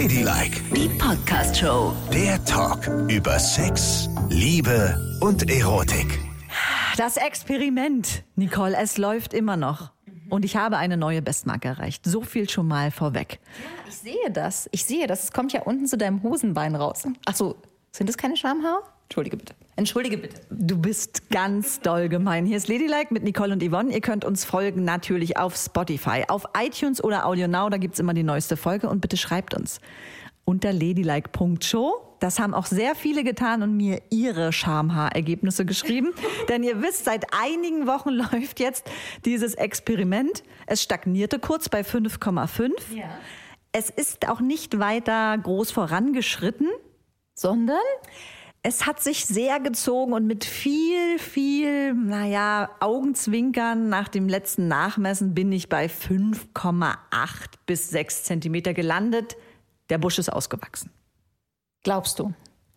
Ladylike, Die Podcast-Show. der Talk über Sex, Liebe und Erotik. Das Experiment, Nicole, es läuft immer noch. Und ich habe eine neue Bestmarke erreicht. So viel schon mal vorweg. Ich sehe das. Ich sehe das. Es kommt ja unten zu deinem Hosenbein raus. Ach so, sind das keine Schamhaare? Entschuldige bitte. Entschuldige bitte. Du bist ganz doll gemein. Hier ist Ladylike mit Nicole und Yvonne. Ihr könnt uns folgen natürlich auf Spotify, auf iTunes oder AudioNow. Da gibt's immer die neueste Folge. Und bitte schreibt uns unter ladylike.show. Das haben auch sehr viele getan und mir ihre Schamhaarergebnisse geschrieben. Denn ihr wisst, seit einigen Wochen läuft jetzt dieses Experiment. Es stagnierte kurz bei 5,5. Es ist auch nicht weiter groß vorangeschritten. Sondern? Es hat sich sehr gezogen und mit viel, viel, naja, Augenzwinkern nach dem letzten Nachmessen bin ich bei 5,8 bis 6 Zentimeter gelandet. Der Busch ist ausgewachsen. Glaubst du?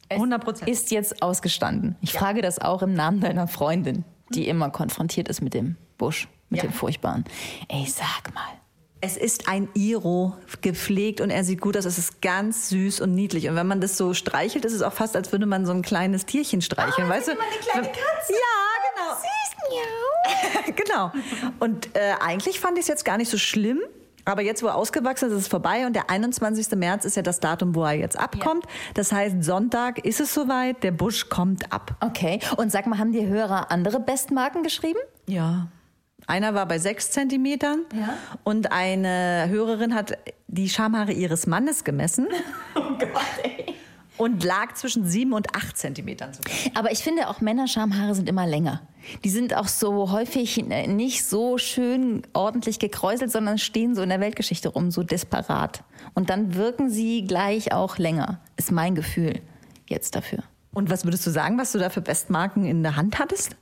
Es 100%. Ist jetzt ausgestanden. Ich frage das auch im Namen deiner Freundin, die immer konfrontiert ist mit dem Busch, mit Ja. dem Furchtbaren. Ey, sag mal. Es ist ein Iro, gepflegt und er sieht gut aus. Es ist ganz süß und niedlich. Und wenn man das so streichelt, ist es auch fast, als würde man so ein kleines Tierchen streicheln. weißt du? eine kleine Katze. Ja, genau. genau. Und äh, eigentlich fand ich es jetzt gar nicht so schlimm. Aber jetzt, wo er ausgewachsen ist, ist es vorbei. Und der 21. März ist ja das Datum, wo er jetzt abkommt. Das heißt, Sonntag ist es soweit. Der Busch kommt ab. Okay. Und sag mal, haben die Hörer andere Bestmarken geschrieben? Ja. Einer war bei sechs Zentimetern Ja. und eine Hörerin hat die Schamhaare ihres Mannes gemessen Oh Gott, ey. und lag zwischen sieben und acht Zentimetern sogar. Aber ich finde auch Männerschamhaare sind immer länger. Die sind auch so häufig äh, nicht so schön ordentlich gekräuselt, sondern stehen so in der Weltgeschichte rum, so disparat. Und dann wirken sie gleich auch länger, ist mein Gefühl jetzt dafür. Und was würdest du sagen, was du da für Bestmarken in der Hand hattest?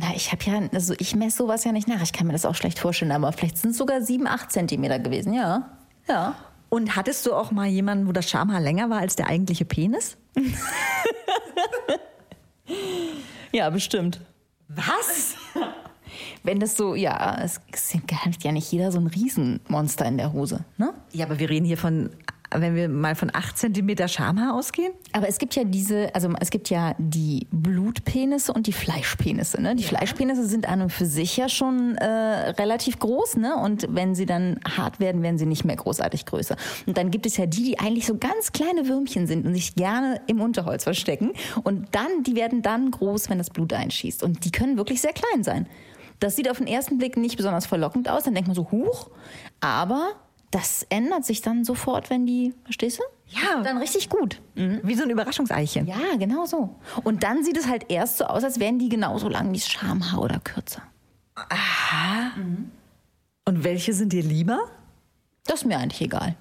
Na, ich habe ja, also ich messe sowas ja nicht nach. Ich kann mir das auch schlecht vorstellen, aber vielleicht sind es sogar sieben, acht Zentimeter gewesen, ja. Ja. Und hattest du auch mal jemanden, wo das Schamhaar länger war als der eigentliche Penis? Ja, bestimmt. Was? Wenn das so, ja, es hat ja nicht jeder so ein Riesenmonster in der Hose, ne? Ja, aber wir reden hier von, wenn wir mal von acht Zentimeter Schamhaar ausgehen. Aber es gibt ja diese, also es gibt ja die Blutpenisse und die Fleischpenisse. Ne? Die Fleischpenisse sind an und für sich ja schon äh, relativ groß, ne? Und wenn sie dann hart werden, werden sie nicht mehr großartig größer. Und dann gibt es ja die, die eigentlich so ganz kleine Würmchen sind und sich gerne im Unterholz verstecken. Und dann, die werden dann groß, wenn das Blut einschießt. Und die können wirklich sehr klein sein. Das sieht auf den ersten Blick nicht besonders verlockend aus. Dann denkt man so, huch. Aber das ändert sich dann sofort, wenn die, verstehst du? Ja. Dann richtig gut. Wie so ein Überraschungseichen. Ja, genau so. Und dann sieht es halt erst so aus, als wären die genauso lang wie das Schamhaar oder kürzer. Und welche sind dir lieber? Das ist mir eigentlich egal.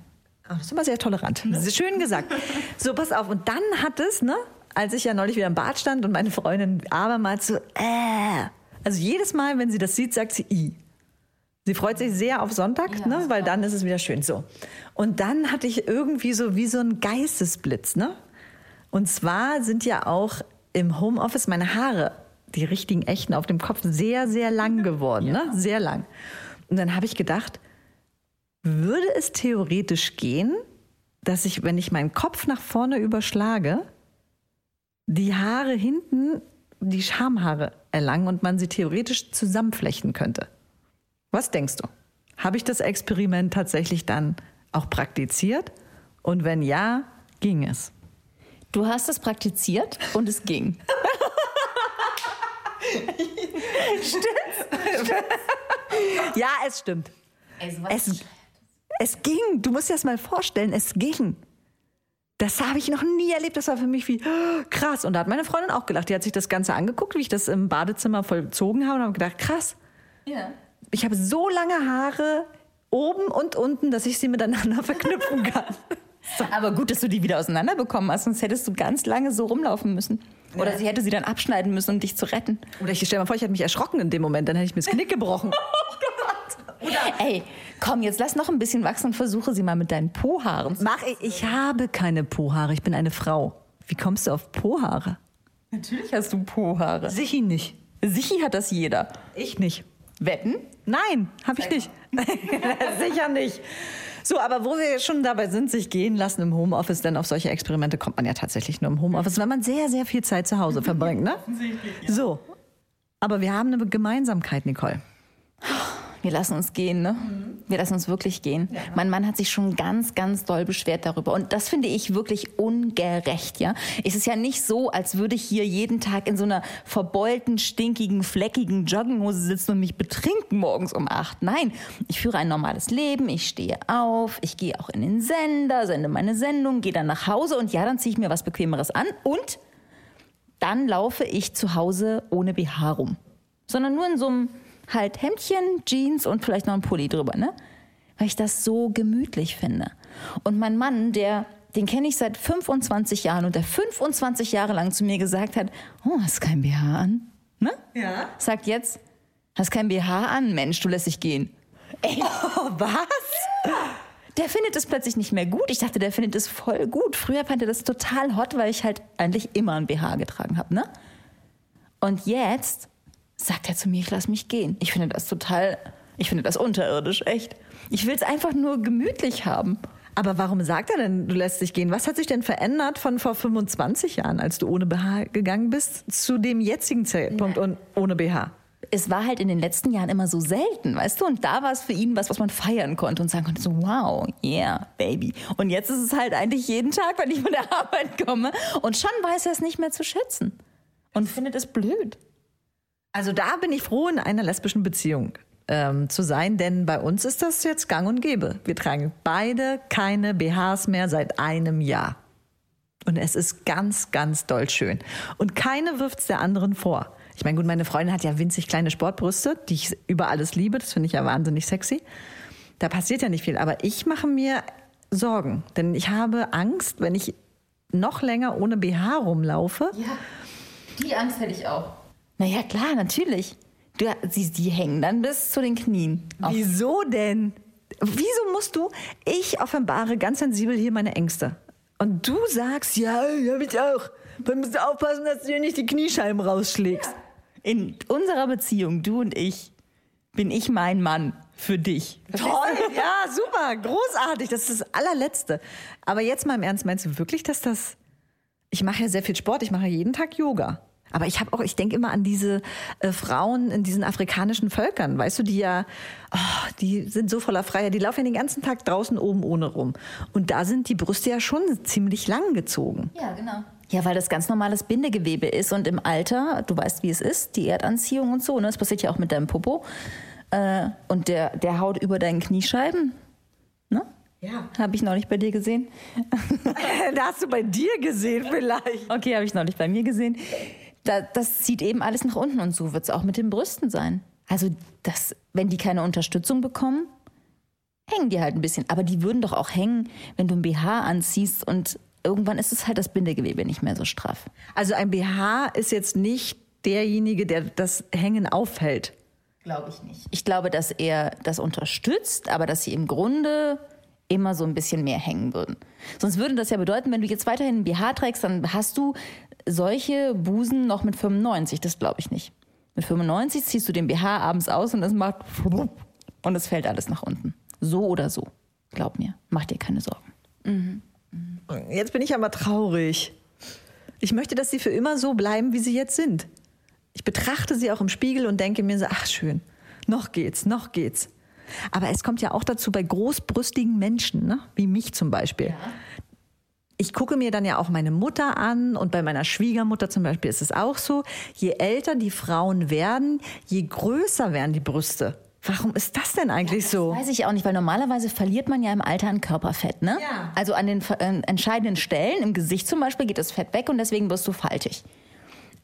Oh, das ist immer sehr tolerant. Das ist schön gesagt. So, pass auf. Und dann hat es, ne, als ich ja neulich wieder im Bad stand und meine Freundin abermals so, äh. Also jedes Mal, wenn sie das sieht, sagt sie i. Sie freut sich sehr auf Sonntag, ne, weil dann ist es wieder schön so. Und dann hatte ich irgendwie so wie so ein Geistesblitz, ne? Und zwar sind ja auch im Homeoffice meine Haare, die richtigen echten auf dem Kopf, sehr, sehr lang geworden, ne? Sehr lang. Und dann habe ich gedacht, würde es theoretisch gehen, dass ich, wenn ich meinen Kopf nach vorne überschlage, die Haare hinten die Schamhaare erlangen und man sie theoretisch zusammenflechten könnte? Was denkst du? Habe ich das Experiment tatsächlich dann auch praktiziert? Und wenn ja, ging es? Du hast es praktiziert und es ging. Ja, es stimmt. Es, es ging. Du musst dir das mal vorstellen, es ging. Das habe ich noch nie erlebt. Das war für mich wie oh, krass. Und da hat meine Freundin auch gelacht. Die hat sich das Ganze angeguckt, wie ich das im Badezimmer vollzogen habe und habe gedacht, krass. Ja. Ich habe so lange Haare oben und unten, dass ich sie miteinander verknüpfen kann. Aber gut, dass du die wieder auseinanderbekommen hast, sonst hättest du ganz lange so rumlaufen müssen. Oder sie hätte sie dann abschneiden müssen, um dich zu retten. Oder ich stell mal vor, ich hätte mich erschrocken in dem Moment, dann hätte ich mir das Knick gebrochen. Ey, komm, jetzt lass noch ein bisschen wachsen und versuche sie mal mit deinen Po-Haaren Mach ich, ich habe keine Po-Haare, ich bin eine Frau. Wie kommst du auf Po-Haare? Natürlich hast du Po-Haare. Sichi nicht. Sichi hat das jeder. Ich nicht. Wetten? Nein, habe ich nicht. Sicher nicht. So, aber wo wir schon dabei sind, sich gehen lassen im Homeoffice, denn auf solche Experimente kommt man ja tatsächlich nur im Homeoffice, wenn man sehr, sehr viel Zeit zu Hause verbringt, ne? So. Aber wir haben eine Gemeinsamkeit, Nicole. Wir lassen uns gehen, ne? Wir lassen uns wirklich gehen. Mein Mann hat sich schon ganz, ganz doll beschwert darüber. Und das finde ich wirklich ungerecht, ja? Es ist ja nicht so, als würde ich hier jeden Tag in so einer verbeulten, stinkigen, fleckigen Jogginghose sitzen und mich betrinken morgens um acht. Nein, ich führe ein normales Leben. Ich stehe auf, ich gehe auch in den Sender, sende meine Sendung, gehe dann nach Hause und ja, dann ziehe ich mir was Bequemeres an und dann laufe ich zu Hause ohne BH rum. Sondern nur in so einem halt Hemdchen, Jeans und vielleicht noch ein Pulli drüber, ne? Weil ich das so gemütlich finde. Und mein Mann, der, den kenne ich seit 25 Jahren und der 25 Jahre lang zu mir gesagt hat, oh, hast kein BH an? Ne? Ja. Sagt jetzt, hast kein BH an, Mensch, du lässt dich gehen. Ey, Oh, was? der findet es plötzlich nicht mehr gut. Ich dachte, der findet es voll gut. Früher fand er das total hot, weil ich halt eigentlich immer ein BH getragen habe, ne? Und jetzt sagt er zu mir, ich lass mich gehen. Ich finde das total, ich finde das unterirdisch, echt. Ich will es einfach nur gemütlich haben. Aber warum sagt er denn, du lässt dich gehen? Was hat sich denn verändert von vor 25 Jahren, als du ohne BH gegangen bist, zu dem jetzigen Zeitpunkt und ohne BH? Es war halt in den letzten Jahren immer so selten, weißt du? Und da war es für ihn was, was man feiern konnte und sagen konnte, so wow, yeah, baby. Und jetzt ist es halt eigentlich jeden Tag, wenn ich von der Arbeit komme. Und schon weiß er es nicht mehr zu schätzen. Und findet es blöd. Also da bin ich froh, in einer lesbischen Beziehung ähm, zu sein, denn bei uns ist das jetzt gang und gäbe. Wir tragen beide keine BHs mehr seit einem Jahr. Und es ist ganz, ganz doll schön. Und keine wirft es der anderen vor. Ich meine, gut, meine Freundin hat ja winzig kleine Sportbrüste, die ich über alles liebe. Das finde ich ja wahnsinnig sexy. Da passiert ja nicht viel. Aber ich mache mir Sorgen, denn ich habe Angst, wenn ich noch länger ohne BH rumlaufe. Ja, die Angst hätte ich auch. Naja, klar, natürlich. Du, sie, die hängen dann bis zu den Knien. Auf- Wieso denn? Wieso musst du, ich offenbare ganz sensibel hier meine Ängste. Und du sagst, ja, hab ich auch. Man muss aufpassen, dass du dir nicht die Kniescheiben rausschlägst. In unserer Beziehung, du und ich, bin ich mein Mann für dich. Toll, ja, super, großartig. Das ist das allerletzte. Aber jetzt mal im Ernst, meinst du wirklich, dass das. Ich mache ja sehr viel Sport, ich mache ja jeden Tag Yoga. Aber ich habe auch, ich denke immer an diese äh, Frauen in diesen afrikanischen Völkern, weißt du, die ja, oh, die sind so voller Freiheit, die laufen ja den ganzen Tag draußen oben ohne rum. Und da sind die Brüste ja schon ziemlich lang gezogen. Ja, genau. Ja, weil das ganz normales Bindegewebe ist und im Alter, du weißt, wie es ist, die Erdanziehung und so, ne? Das passiert ja auch mit deinem Popo. Äh, und der, der haut über deinen Kniescheiben. Ne? Ja. Habe ich neulich bei dir gesehen. da hast du bei dir gesehen vielleicht. Okay, habe ich neulich bei mir gesehen. Da, das zieht eben alles nach unten und so wird es auch mit den Brüsten sein. Also, das, wenn die keine Unterstützung bekommen, hängen die halt ein bisschen. Aber die würden doch auch hängen, wenn du ein BH anziehst und irgendwann ist es halt das Bindegewebe nicht mehr so straff. Also ein BH ist jetzt nicht derjenige, der das Hängen aufhält. Glaube ich nicht. Ich glaube, dass er das unterstützt, aber dass sie im Grunde immer so ein bisschen mehr hängen würden. Sonst würde das ja bedeuten, wenn du jetzt weiterhin ein BH trägst, dann hast du solche Busen noch mit 95. Das glaube ich nicht. Mit 95 ziehst du den BH abends aus und es macht und es fällt alles nach unten. So oder so. Glaub mir. Mach dir keine Sorgen. Jetzt bin ich aber traurig. Ich möchte, dass sie für immer so bleiben, wie sie jetzt sind. Ich betrachte sie auch im Spiegel und denke mir so, ach schön, noch geht's, noch geht's. Aber es kommt ja auch dazu bei großbrüstigen Menschen, ne? wie mich zum Beispiel. Ich gucke mir dann ja auch meine Mutter an und bei meiner Schwiegermutter zum Beispiel ist es auch so. Je älter die Frauen werden, je größer werden die Brüste. Warum ist das denn eigentlich so? Weiß ich auch nicht, weil normalerweise verliert man ja im Alter an Körperfett, ne? Ja. Also an den äh, entscheidenden Stellen, im Gesicht zum Beispiel, geht das Fett weg und deswegen wirst du faltig.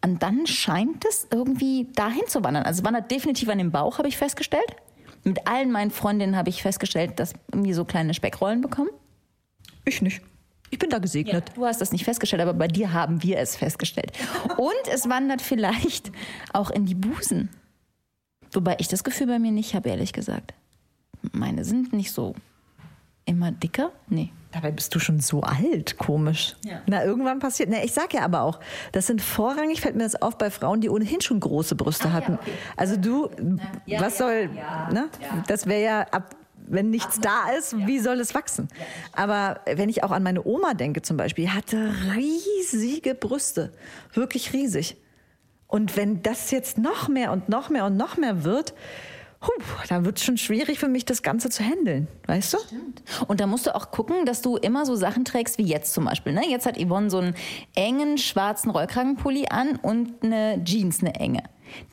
Und dann scheint es irgendwie dahin zu wandern. Also es wandert definitiv an den Bauch, habe ich festgestellt. Mit allen meinen Freundinnen habe ich festgestellt, dass irgendwie so kleine Speckrollen bekommen. Ich nicht. Ich bin da gesegnet. Du hast das nicht festgestellt, aber bei dir haben wir es festgestellt. Und es wandert vielleicht auch in die Busen. Wobei ich das Gefühl bei mir nicht habe, ehrlich gesagt. Meine sind nicht so Immer dicker? Nee. Dabei bist du schon so alt, komisch. Ja. Na, irgendwann passiert. Na, ich sag ja aber auch, das sind vorrangig, fällt mir das auf, bei Frauen, die ohnehin schon große Brüste hatten. Also du, Ja, was ja, soll, ja, ne? Das wäre ja ab. Wenn nichts da ist, wie soll es wachsen? Aber wenn ich auch an meine Oma denke zum Beispiel, die hatte riesige Brüste. Wirklich riesig. Und wenn das jetzt noch mehr und noch mehr und noch mehr wird, huh, dann wird es schon schwierig für mich, das Ganze zu handeln. Weißt du? Und da musst du auch gucken, dass du immer so Sachen trägst wie jetzt zum Beispiel. Ne? Jetzt hat Yvonne so einen engen schwarzen Rollkragenpulli an und eine Jeans, eine enge.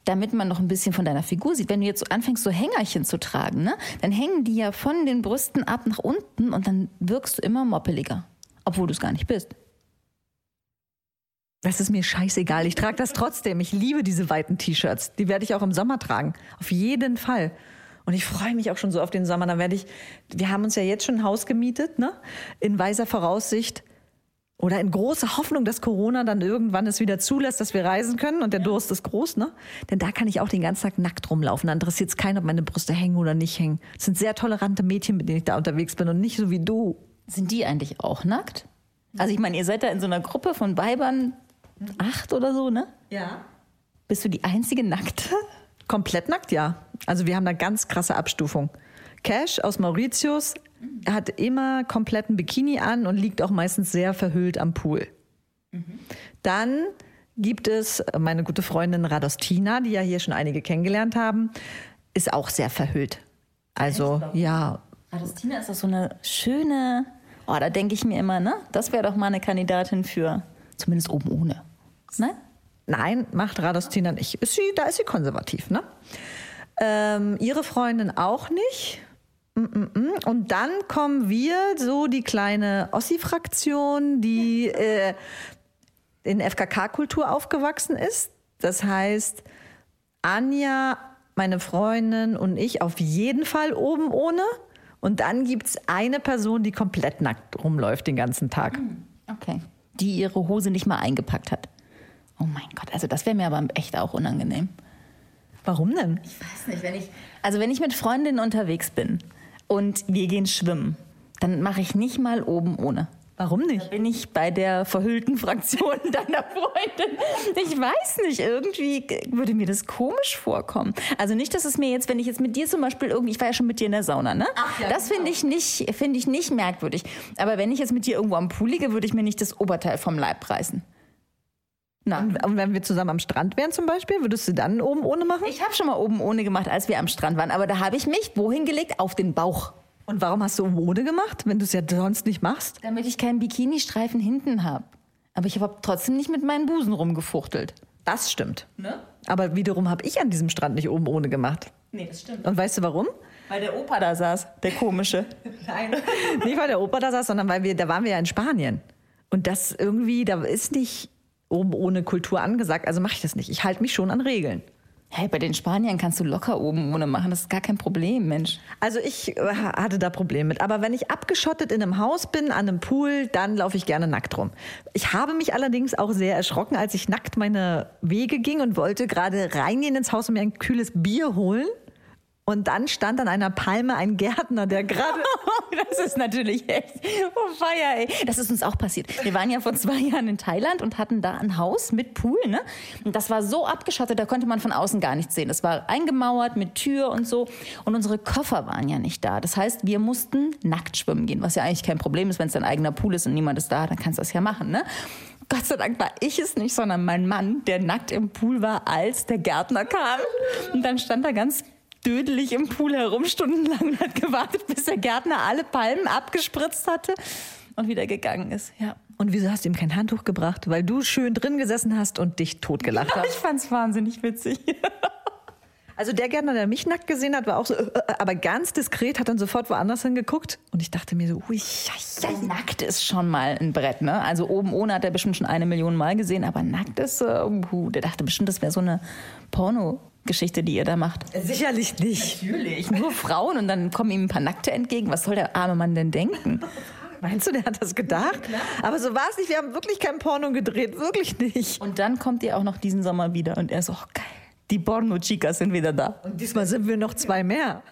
Damit man noch ein bisschen von deiner Figur sieht. Wenn du jetzt so anfängst, so Hängerchen zu tragen, ne? dann hängen die ja von den Brüsten ab nach unten und dann wirkst du immer moppeliger. Obwohl du es gar nicht bist. Das ist mir scheißegal. Ich trage das trotzdem. Ich liebe diese weiten T-Shirts. Die werde ich auch im Sommer tragen. Auf jeden Fall. Und ich freue mich auch schon so auf den Sommer. Dann werde ich, wir haben uns ja jetzt schon ein Haus gemietet, ne? In weiser Voraussicht oder in großer Hoffnung, dass Corona dann irgendwann es wieder zulässt, dass wir reisen können und der Durst ist groß, ne? Denn da kann ich auch den ganzen Tag nackt rumlaufen. Da interessiert es keinen, ob meine Brüste hängen oder nicht hängen. Es sind sehr tolerante Mädchen, mit denen ich da unterwegs bin und nicht so wie du. Sind die eigentlich auch nackt? Also ich meine, ihr seid da in so einer Gruppe von Weibern, acht oder so, ne? Ja. Bist du die einzige Nackte? Komplett nackt, ja. Also wir haben da ganz krasse Abstufung. Cash aus Mauritius hat immer kompletten Bikini an und liegt auch meistens sehr verhüllt am Pool. Dann gibt es meine gute Freundin Radostina, die ja hier schon einige kennengelernt haben, ist auch sehr verhüllt. Also ja, Adustina ist doch so eine schöne. Oh, da denke ich mir immer, ne? Das wäre doch mal eine Kandidatin für zumindest oben ohne. Ne? Nein, macht Radostina nicht. Ist sie, da ist sie konservativ, ne? Ähm, ihre Freundin auch nicht. Mm, mm, mm. Und dann kommen wir, so die kleine Ossi-Fraktion, die äh, in FKK-Kultur aufgewachsen ist. Das heißt, Anja, meine Freundin und ich auf jeden Fall oben ohne. Und dann gibt es eine Person, die komplett nackt rumläuft den ganzen Tag. Okay. Die ihre Hose nicht mal eingepackt hat. Oh mein Gott, also das wäre mir aber echt auch unangenehm. Warum denn? Ich weiß nicht, wenn ich. Also wenn ich mit Freundinnen unterwegs bin und wir gehen schwimmen, dann mache ich nicht mal oben ohne. Warum nicht? Bin ich bei der verhüllten Fraktion deiner Freundin? Ich weiß nicht, irgendwie würde mir das komisch vorkommen. Also nicht, dass es mir jetzt, wenn ich jetzt mit dir zum Beispiel irgendwie, ich war ja schon mit dir in der Sauna, ne? das finde ich nicht, finde ich nicht merkwürdig. Aber wenn ich jetzt mit dir irgendwo am Pool liege, würde ich mir nicht das Oberteil vom Leib reißen. Na, Und, wenn wir zusammen am Strand wären zum Beispiel, würdest du dann oben ohne machen? ich habe schon mal oben ohne gemacht, als wir am Strand waren, aber da habe ich mich wohin gelegt? Auf den Bauch. Und warum hast du oben ohne gemacht, wenn du es ja sonst nicht machst? Damit ich keinen Bikini-Streifen hinten habe. Aber ich habe trotzdem nicht mit meinen Busen rumgefuchtelt. Das stimmt. Ne? Aber wiederum habe ich an diesem Strand nicht oben ohne gemacht. Nee, das stimmt. Und weißt du warum? Weil der Opa da saß, der komische. Nein. nicht weil der Opa da saß, sondern weil wir, da waren wir ja in Spanien. Und das irgendwie, da ist nicht oben ohne Kultur angesagt. Also mache ich das nicht. Ich halte mich schon an Regeln. Hey, bei den Spaniern kannst du locker oben ohne machen. Das ist gar kein Problem, Mensch. Also ich äh, hatte da Probleme mit. Aber wenn ich abgeschottet in einem Haus bin, an einem Pool, dann laufe ich gerne nackt rum. Ich habe mich allerdings auch sehr erschrocken, als ich nackt meine Wege ging und wollte gerade reingehen ins Haus und mir ein kühles Bier holen. Und dann stand an einer Palme ein Gärtner, der gerade Das ist natürlich echt. Oh, Feier, ey. Das ist uns auch passiert. Wir waren ja vor zwei Jahren in Thailand und hatten da ein Haus mit Pool, ne? Und das war so abgeschottet, da konnte man von außen gar nichts sehen. Es war eingemauert mit Tür und so. Und unsere Koffer waren ja nicht da. Das heißt, wir mussten nackt schwimmen gehen, was ja eigentlich kein Problem ist, wenn es dein eigener Pool ist und niemand ist da, dann kannst du das ja machen, ne? Gott sei Dank war ich es nicht, sondern mein Mann, der nackt im Pool war, als der Gärtner kam. Und dann stand er ganz dödelig im Pool herum, stundenlang und hat gewartet, bis der Gärtner alle Palmen abgespritzt hatte und wieder gegangen ist. Ja. Und wieso hast du ihm kein Handtuch gebracht? Weil du schön drin gesessen hast und dich totgelacht Ich hast. fand's wahnsinnig witzig. Also der Gärtner, der mich nackt gesehen hat, war auch so, äh, äh, aber ganz diskret, hat dann sofort woanders hingeguckt. Und ich dachte mir so, ui, ja, ja. Nackt ist schon mal ein Brett, ne? Also oben ohne hat er bestimmt schon eine Million Mal gesehen, aber nackt ist, uh, der dachte bestimmt, das wäre so eine Porno-Geschichte, die ihr da macht. sicherlich nicht. Natürlich. Nur Frauen und dann kommen ihm ein paar Nackte entgegen. Was soll der arme Mann denn denken? Meinst du, der hat das gedacht? Aber so war es nicht. Wir haben wirklich kein Porno gedreht, wirklich nicht. Und dann kommt ihr auch noch diesen Sommer wieder und er ist auch geil. Die Porno-Chicas sind wieder da. Und diesmal sind wir noch zwei mehr.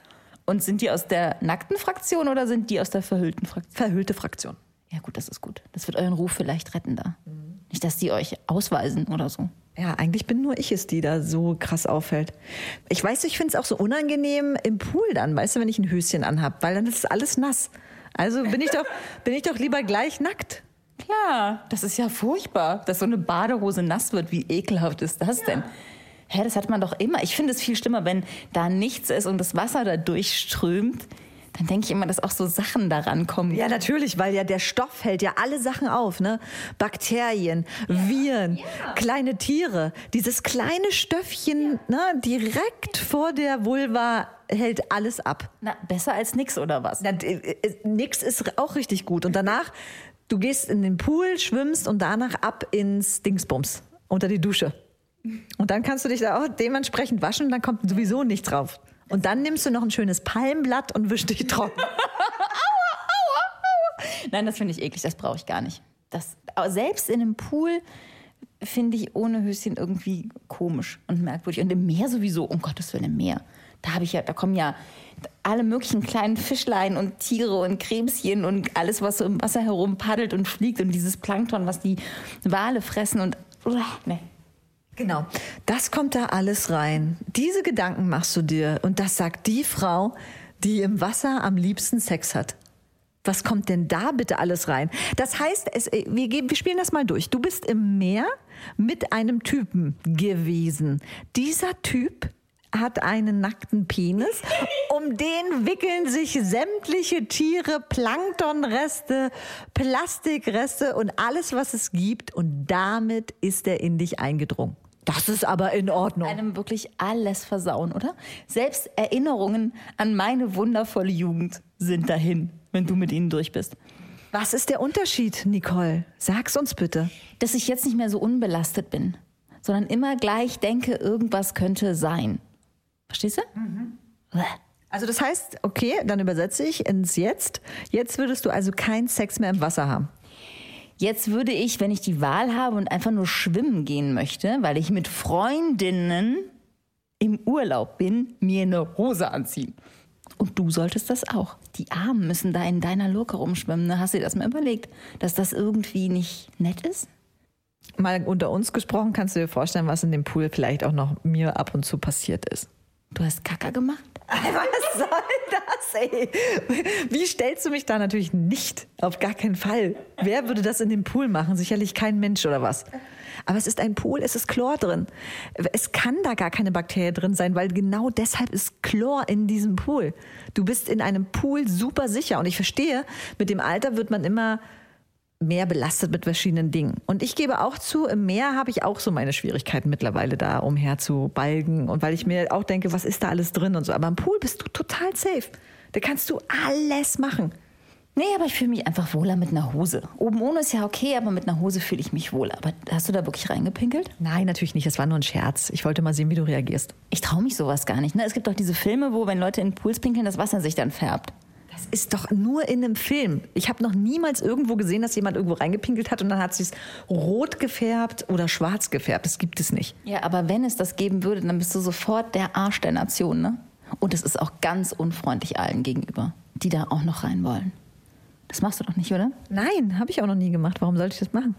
Und sind die aus der nackten Fraktion oder sind die aus der verhüllten Fraktion? Verhüllte Fraktion. Ja, gut, das ist gut. Das wird euren Ruf vielleicht retten da. Nicht, dass die euch ausweisen oder so. Ja, eigentlich bin nur ich es, die da so krass auffällt. Ich weiß, ich finde es auch so unangenehm im Pool dann, weißt du, wenn ich ein Höschen anhab, weil dann ist alles nass. Also bin ich doch, bin ich doch lieber gleich nackt. Klar, das ist ja furchtbar, dass so eine Badehose nass wird. Wie ekelhaft ist das denn? Hä, das hat man doch immer. Ich finde es viel schlimmer, wenn da nichts ist und das Wasser da durchströmt. Dann denke ich immer, dass auch so Sachen da rankommen. Ja, natürlich, weil ja der Stoff hält ja alle Sachen auf, ne? Bakterien, Viren, kleine Tiere. Dieses kleine Stöffchen, ne, direkt vor der Vulva hält alles ab. Na, besser als nix oder was? Na, d- äh, nix ist auch richtig gut. Und danach, du gehst in den Pool, schwimmst und danach ab ins Dingsbums, unter die Dusche. Und dann kannst du dich da auch dementsprechend waschen und dann kommt sowieso nichts drauf. Und dann nimmst du noch ein schönes Palmblatt und wisch dich trocken. Nein, das finde ich eklig, das brauche ich gar nicht. Das, selbst in einem Pool finde ich ohne Höschen irgendwie komisch und merkwürdig. Und im Meer sowieso, um Gottes Willen, im Meer. Da habe ich ja, da kommen ja alle möglichen kleinen Fischlein und Tiere und Krebschen und alles, was so im Wasser herum paddelt und fliegt und dieses Plankton, was die Wale fressen und uah, ne. Genau. Das kommt da alles rein. Diese Gedanken machst du dir. Und das sagt die Frau, die im Wasser am liebsten Sex hat. Was kommt denn da bitte alles rein? Das heißt, es, wir, geben, wir spielen das mal durch. Du bist im Meer mit einem Typen gewesen. Dieser Typ hat einen nackten Penis. Um den wickeln sich sämtliche Tiere, Planktonreste, Plastikreste und alles, was es gibt. Und damit ist er in dich eingedrungen. Das ist aber in Ordnung. Einem wirklich alles versauen, oder? Selbst Erinnerungen an meine wundervolle Jugend sind dahin, wenn du mit ihnen durch bist. Was ist der Unterschied, Nicole? Sag's uns bitte. Dass ich jetzt nicht mehr so unbelastet bin, sondern immer gleich denke, irgendwas könnte sein. Verstehst du? Bäh. Also das heißt, okay, dann übersetze ich ins Jetzt. Jetzt würdest du also keinen Sex mehr im Wasser haben. Jetzt würde ich, wenn ich die Wahl habe und einfach nur schwimmen gehen möchte, weil ich mit Freundinnen im Urlaub bin, mir eine Hose anziehen. Und du solltest das auch. Die Armen müssen da in deiner Lurke rumschwimmen. Ne? Hast du dir das mal überlegt, dass das irgendwie nicht nett ist? Mal unter uns gesprochen, kannst du dir vorstellen, was in dem Pool vielleicht auch noch mir ab und zu passiert ist. Du hast Kacker gemacht? Was soll das, ey? Wie stellst du mich da natürlich nicht? Auf gar keinen Fall. Wer würde das in dem Pool machen? Sicherlich kein Mensch oder was? Aber es ist ein Pool, es ist Chlor drin. Es kann da gar keine Bakterie drin sein, weil genau deshalb ist Chlor in diesem Pool. Du bist in einem Pool super sicher. Und ich verstehe, mit dem Alter wird man immer mehr belastet mit verschiedenen Dingen. Und ich gebe auch zu, im Meer habe ich auch so meine Schwierigkeiten mittlerweile da umher zu balgen. Und weil ich mir auch denke, was ist da alles drin und so. Aber im Pool bist du total safe. Da kannst du alles machen. Nee, aber ich fühle mich einfach wohler mit einer Hose. Oben ohne ist ja okay, aber mit einer Hose fühle ich mich wohl. Aber hast du da wirklich reingepinkelt? Nein, natürlich nicht. Das war nur ein Scherz. Ich wollte mal sehen, wie du reagierst. Ich traue mich sowas gar nicht. Ne? Es gibt doch diese Filme, wo, wenn Leute in Pools pinkeln, das Wasser sich dann färbt. Das ist doch nur in einem Film. Ich habe noch niemals irgendwo gesehen, dass jemand irgendwo reingepinkelt hat und dann hat sie es rot gefärbt oder schwarz gefärbt. Das gibt es nicht. Ja, aber wenn es das geben würde, dann bist du sofort der Arsch der Nation, ne? Und es ist auch ganz unfreundlich allen gegenüber, die da auch noch rein wollen. Das machst du doch nicht, oder? Nein, habe ich auch noch nie gemacht. Warum sollte ich das machen?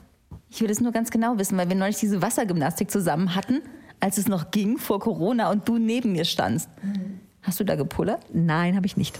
Ich will es nur ganz genau wissen, weil wir neulich diese Wassergymnastik zusammen hatten, als es noch ging vor Corona und du neben mir standst. Hast du da gepullert? Nein, habe ich nicht.